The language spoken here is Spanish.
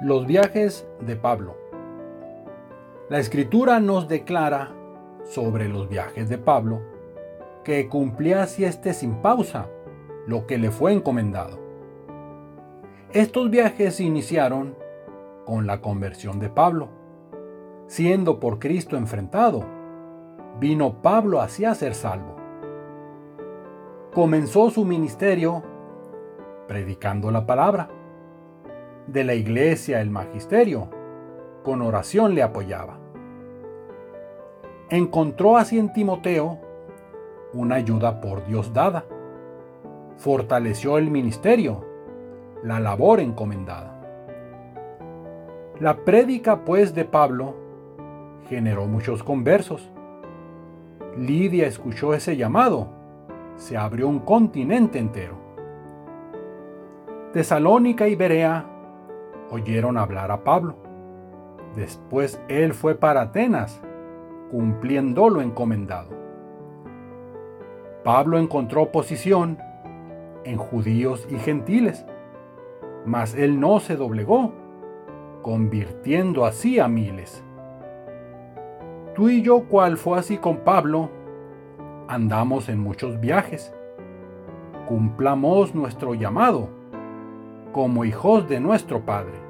Los viajes de Pablo. La escritura nos declara sobre los viajes de Pablo que cumplía sieste sin pausa lo que le fue encomendado. Estos viajes iniciaron con la conversión de Pablo. Siendo por Cristo enfrentado, vino Pablo hacia ser salvo. Comenzó su ministerio predicando la palabra de la iglesia, el magisterio, con oración le apoyaba. Encontró así en Timoteo una ayuda por Dios dada. Fortaleció el ministerio, la labor encomendada. La prédica pues de Pablo generó muchos conversos. Lidia escuchó ese llamado, se abrió un continente entero. Tesalónica y Berea oyeron hablar a Pablo. Después él fue para Atenas, cumpliendo lo encomendado. Pablo encontró oposición en judíos y gentiles, mas él no se doblegó, convirtiendo así a miles. Tú y yo, cual fue así con Pablo, andamos en muchos viajes. Cumplamos nuestro llamado como hijos de nuestro Padre.